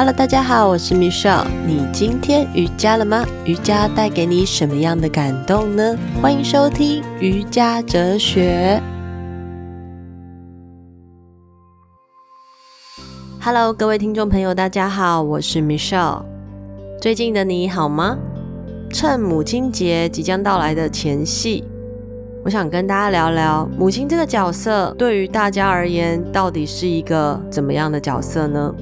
Hello，大家好，我是 Michelle。你今天瑜伽了吗？瑜伽带给你什么样的感动呢？欢迎收听瑜伽哲学。Hello，各位听众朋友，大家好，我是 Michelle。最近的你好吗？趁母亲节即将到来的前夕，我想跟大家聊聊母亲这个角色对于大家而言，到底是一个怎么样的角色呢？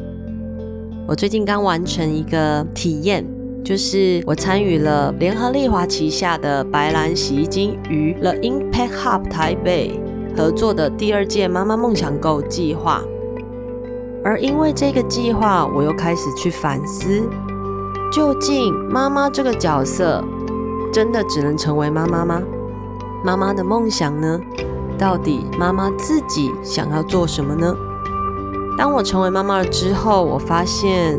我最近刚完成一个体验，就是我参与了联合利华旗下的白兰洗衣精与 The Impact Hub 台北合作的第二届妈妈梦想购计划。而因为这个计划，我又开始去反思，究竟妈妈这个角色真的只能成为妈妈吗？妈妈的梦想呢？到底妈妈自己想要做什么呢？当我成为妈妈了之后，我发现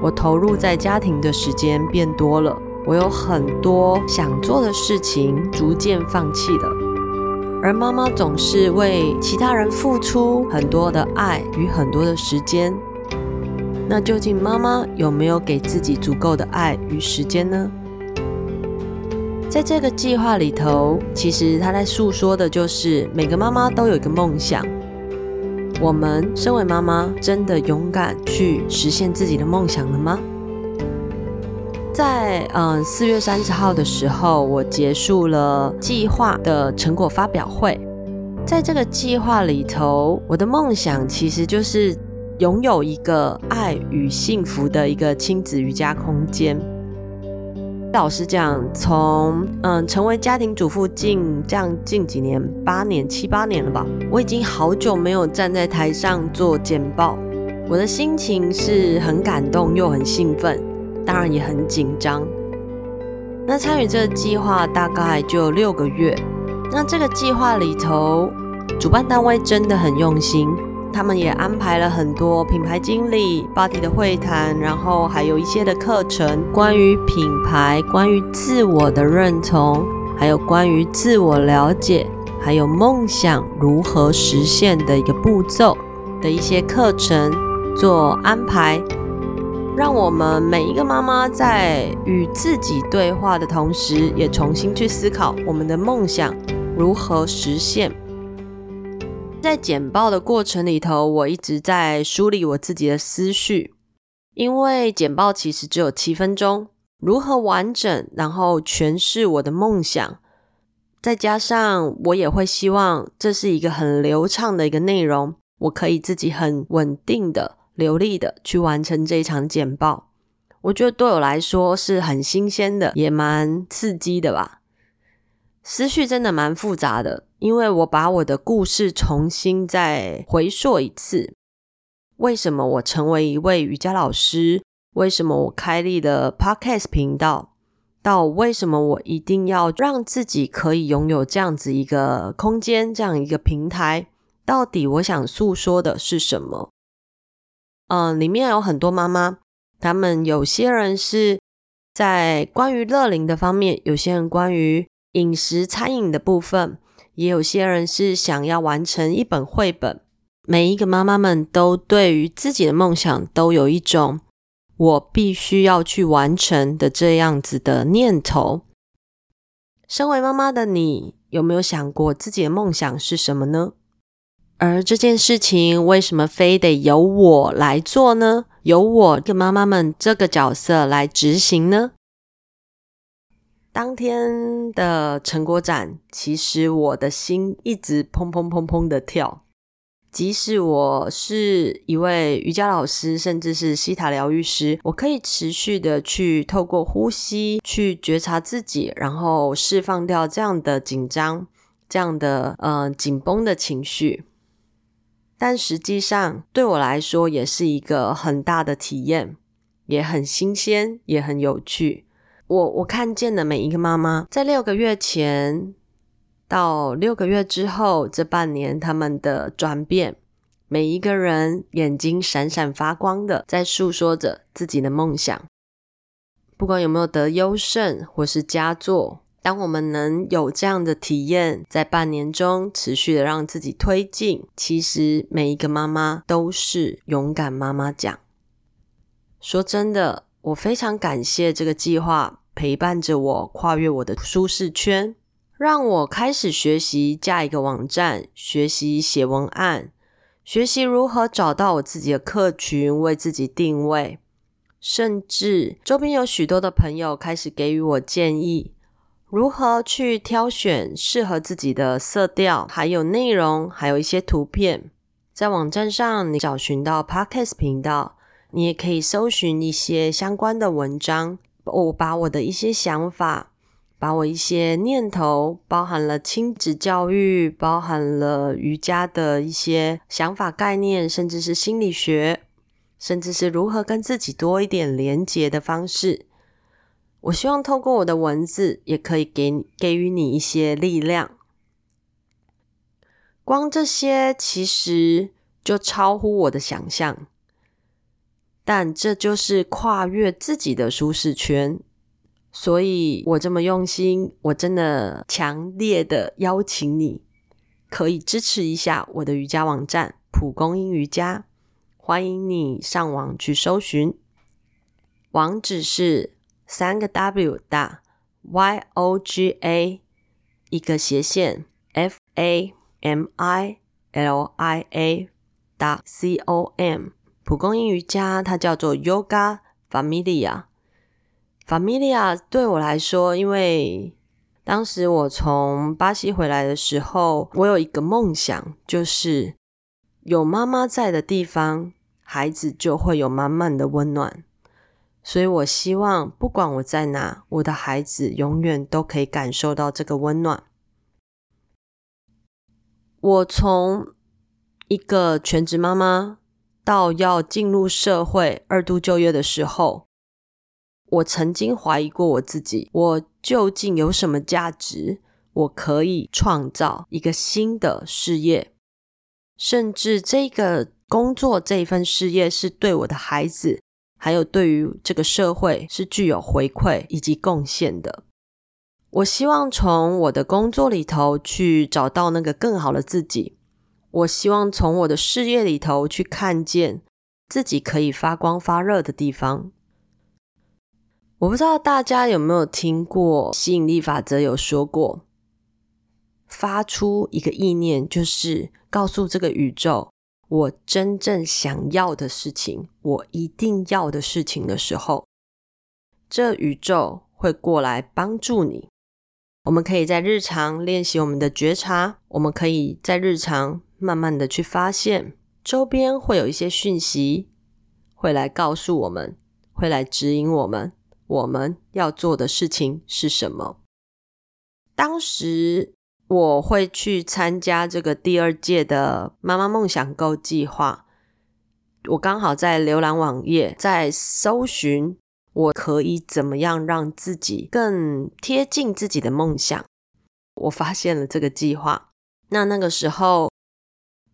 我投入在家庭的时间变多了，我有很多想做的事情逐渐放弃了。而妈妈总是为其他人付出很多的爱与很多的时间，那究竟妈妈有没有给自己足够的爱与时间呢？在这个计划里头，其实他在诉说的就是每个妈妈都有一个梦想。我们身为妈妈，真的勇敢去实现自己的梦想了吗？在嗯四月三十号的时候，我结束了计划的成果发表会。在这个计划里头，我的梦想其实就是拥有一个爱与幸福的一个亲子瑜伽空间。老实讲，从嗯成为家庭主妇近这样近几年，八年七八年了吧，我已经好久没有站在台上做简报，我的心情是很感动又很兴奋，当然也很紧张。那参与这个计划大概就六个月，那这个计划里头，主办单位真的很用心。他们也安排了很多品牌经理、body 的会谈，然后还有一些的课程，关于品牌、关于自我的认同，还有关于自我了解，还有梦想如何实现的一个步骤的一些课程做安排，让我们每一个妈妈在与自己对话的同时，也重新去思考我们的梦想如何实现。在简报的过程里头，我一直在梳理我自己的思绪，因为简报其实只有七分钟，如何完整，然后诠释我的梦想，再加上我也会希望这是一个很流畅的一个内容，我可以自己很稳定的、流利的去完成这一场简报。我觉得对我来说是很新鲜的，也蛮刺激的吧。思绪真的蛮复杂的，因为我把我的故事重新再回溯一次。为什么我成为一位瑜伽老师？为什么我开立了 Podcast 频道？到为什么我一定要让自己可以拥有这样子一个空间，这样一个平台？到底我想诉说的是什么？嗯，里面有很多妈妈，她们有些人是在关于乐龄的方面，有些人关于。饮食餐饮的部分，也有些人是想要完成一本绘本。每一个妈妈们都对于自己的梦想都有一种我必须要去完成的这样子的念头。身为妈妈的你，有没有想过自己的梦想是什么呢？而这件事情为什么非得由我来做呢？由我跟妈妈们这个角色来执行呢？当天的成果展，其实我的心一直砰砰砰砰的跳。即使我是一位瑜伽老师，甚至是西塔疗愈师，我可以持续的去透过呼吸去觉察自己，然后释放掉这样的紧张、这样的呃紧绷的情绪。但实际上，对我来说也是一个很大的体验，也很新鲜，也很有趣。我我看见的每一个妈妈，在六个月前到六个月之后这半年，他们的转变，每一个人眼睛闪闪发光的，在诉说着自己的梦想。不管有没有得优胜或是佳作，当我们能有这样的体验，在半年中持续的让自己推进，其实每一个妈妈都是勇敢妈妈奖。说真的，我非常感谢这个计划陪伴着我跨越我的舒适圈，让我开始学习架一个网站，学习写文案，学习如何找到我自己的客群，为自己定位，甚至周边有许多的朋友开始给予我建议，如何去挑选适合自己的色调，还有内容，还有一些图片。在网站上，你找寻到 Podcast 频道。你也可以搜寻一些相关的文章。我把我的一些想法，把我一些念头，包含了亲子教育，包含了瑜伽的一些想法概念，甚至是心理学，甚至是如何跟自己多一点连结的方式。我希望透过我的文字，也可以给给予你一些力量。光这些其实就超乎我的想象。但这就是跨越自己的舒适圈，所以我这么用心，我真的强烈的邀请你，可以支持一下我的瑜伽网站蒲公英瑜伽，欢迎你上网去搜寻，网址是三个 W 大 Y O G A 一个斜线 F A M I L I A 大 C O M。蒲公英瑜伽，它叫做 Yoga Familia。Familia 对我来说，因为当时我从巴西回来的时候，我有一个梦想，就是有妈妈在的地方，孩子就会有满满的温暖。所以我希望，不管我在哪，我的孩子永远都可以感受到这个温暖。我从一个全职妈妈。到要进入社会二度就业的时候，我曾经怀疑过我自己：我究竟有什么价值？我可以创造一个新的事业，甚至这个工作这一份事业是对我的孩子，还有对于这个社会是具有回馈以及贡献的。我希望从我的工作里头去找到那个更好的自己。我希望从我的事业里头去看见自己可以发光发热的地方。我不知道大家有没有听过吸引力法则，有说过，发出一个意念，就是告诉这个宇宙，我真正想要的事情，我一定要的事情的时候，这宇宙会过来帮助你。我们可以在日常练习我们的觉察，我们可以在日常。慢慢的去发现，周边会有一些讯息，会来告诉我们，会来指引我们，我们要做的事情是什么。当时我会去参加这个第二届的妈妈梦想购计划，我刚好在浏览网页，在搜寻我可以怎么样让自己更贴近自己的梦想。我发现了这个计划，那那个时候。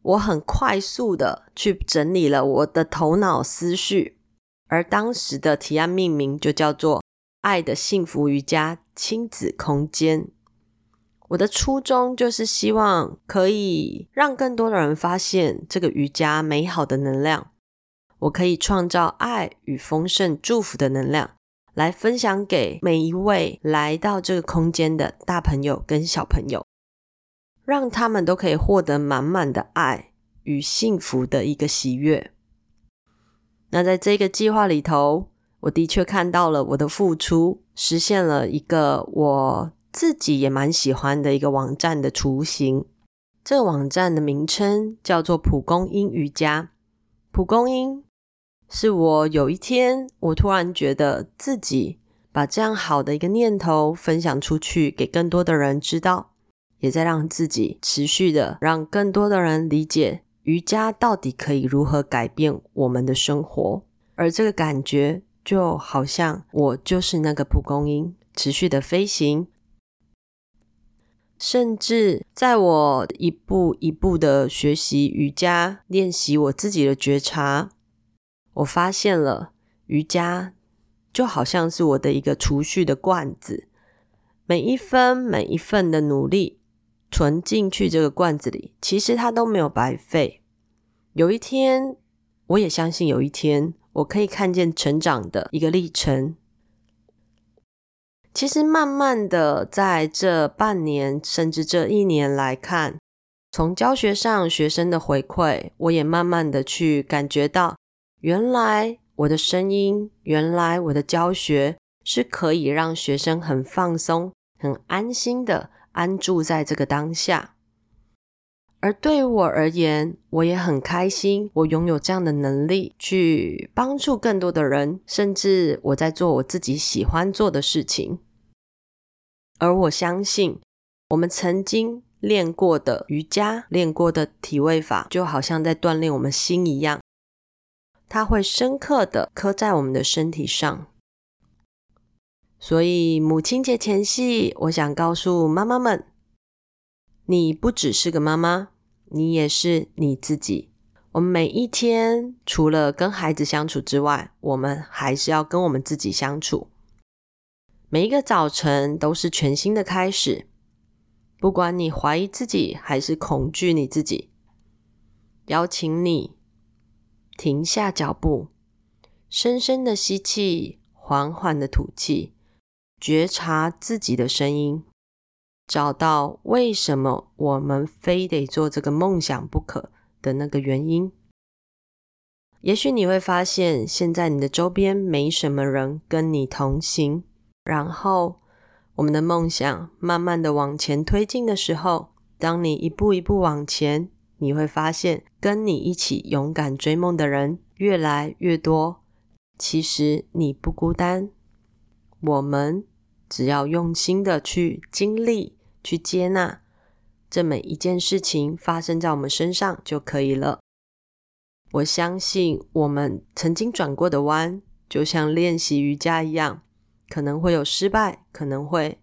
我很快速的去整理了我的头脑思绪，而当时的提案命名就叫做“爱的幸福瑜伽亲子空间”。我的初衷就是希望可以让更多的人发现这个瑜伽美好的能量，我可以创造爱与丰盛祝福的能量，来分享给每一位来到这个空间的大朋友跟小朋友。让他们都可以获得满满的爱与幸福的一个喜悦。那在这个计划里头，我的确看到了我的付出，实现了一个我自己也蛮喜欢的一个网站的雏形。这个网站的名称叫做蒲公英瑜伽。蒲公英是我有一天，我突然觉得自己把这样好的一个念头分享出去，给更多的人知道。也在让自己持续的让更多的人理解瑜伽到底可以如何改变我们的生活，而这个感觉就好像我就是那个蒲公英，持续的飞行。甚至在我一步一步的学习瑜伽，练习我自己的觉察，我发现了瑜伽就好像是我的一个储蓄的罐子，每一分每一份的努力。存进去这个罐子里，其实它都没有白费。有一天，我也相信有一天我可以看见成长的一个历程。其实，慢慢的在这半年甚至这一年来看，从教学上学生的回馈，我也慢慢的去感觉到，原来我的声音，原来我的教学是可以让学生很放松、很安心的安住在这个当下。而对于我而言，我也很开心，我拥有这样的能力去帮助更多的人，甚至我在做我自己喜欢做的事情。而我相信，我们曾经练过的瑜伽、练过的体位法，就好像在锻炼我们心一样，它会深刻的刻在我们的身体上。所以母亲节前夕，我想告诉妈妈们，你不只是个妈妈，你也是你自己。我们每一天除了跟孩子相处之外，我们还是要跟我们自己相处。每一个早晨都是全新的开始，不管你怀疑自己还是恐惧你自己，邀请你停下脚步，深深的吸气，缓缓的吐气，觉察自己的声音。找到为什么我们非得做这个梦想不可的那个原因。也许你会发现，现在你的周边没什么人跟你同行。然后，我们的梦想慢慢的往前推进的时候，当你一步一步往前，你会发现跟你一起勇敢追梦的人越来越多。其实你不孤单，我们只要用心的去经历。去接纳这每一件事情发生在我们身上就可以了。我相信我们曾经转过的弯，就像练习瑜伽一样，可能会有失败，可能会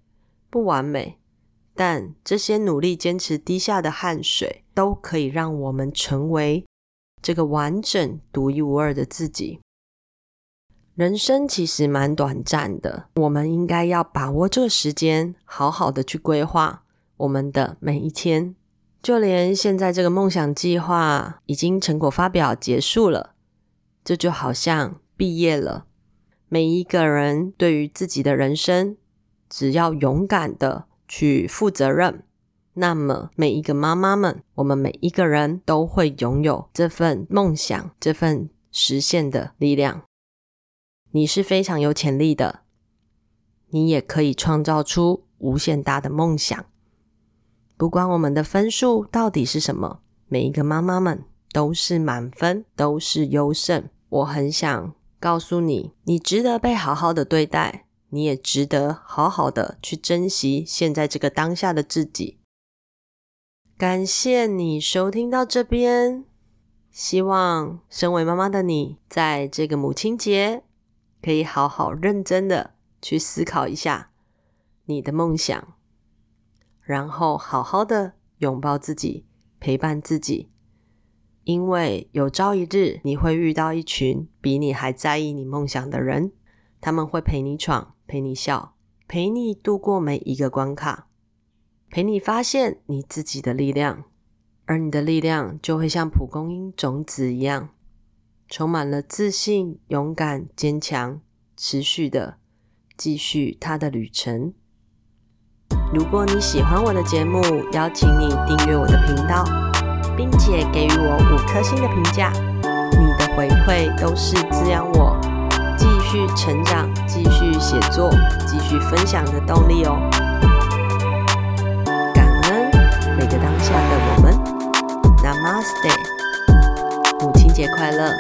不完美，但这些努力坚持滴下的汗水，都可以让我们成为这个完整、独一无二的自己。人生其实蛮短暂的，我们应该要把握这个时间，好好的去规划我们的每一天。就连现在这个梦想计划已经成果发表结束了，这就好像毕业了。每一个人对于自己的人生，只要勇敢的去负责任，那么每一个妈妈们，我们每一个人都会拥有这份梦想，这份实现的力量。你是非常有潜力的，你也可以创造出无限大的梦想。不管我们的分数到底是什么，每一个妈妈们都是满分，都是优胜。我很想告诉你，你值得被好好的对待，你也值得好好的去珍惜现在这个当下的自己。感谢你收听到这边，希望身为妈妈的你，在这个母亲节。可以好好认真的去思考一下你的梦想，然后好好的拥抱自己，陪伴自己，因为有朝一日你会遇到一群比你还在意你梦想的人，他们会陪你闯，陪你笑，陪你度过每一个关卡，陪你发现你自己的力量，而你的力量就会像蒲公英种子一样。充满了自信、勇敢、坚强，持续的继续他的旅程。如果你喜欢我的节目，邀请你订阅我的频道，并且给予我五颗星的评价。你的回馈都是滋养我继续成长、继续写作、继续分享的动力哦。感恩每个当下的我们，Namaste，节日快乐。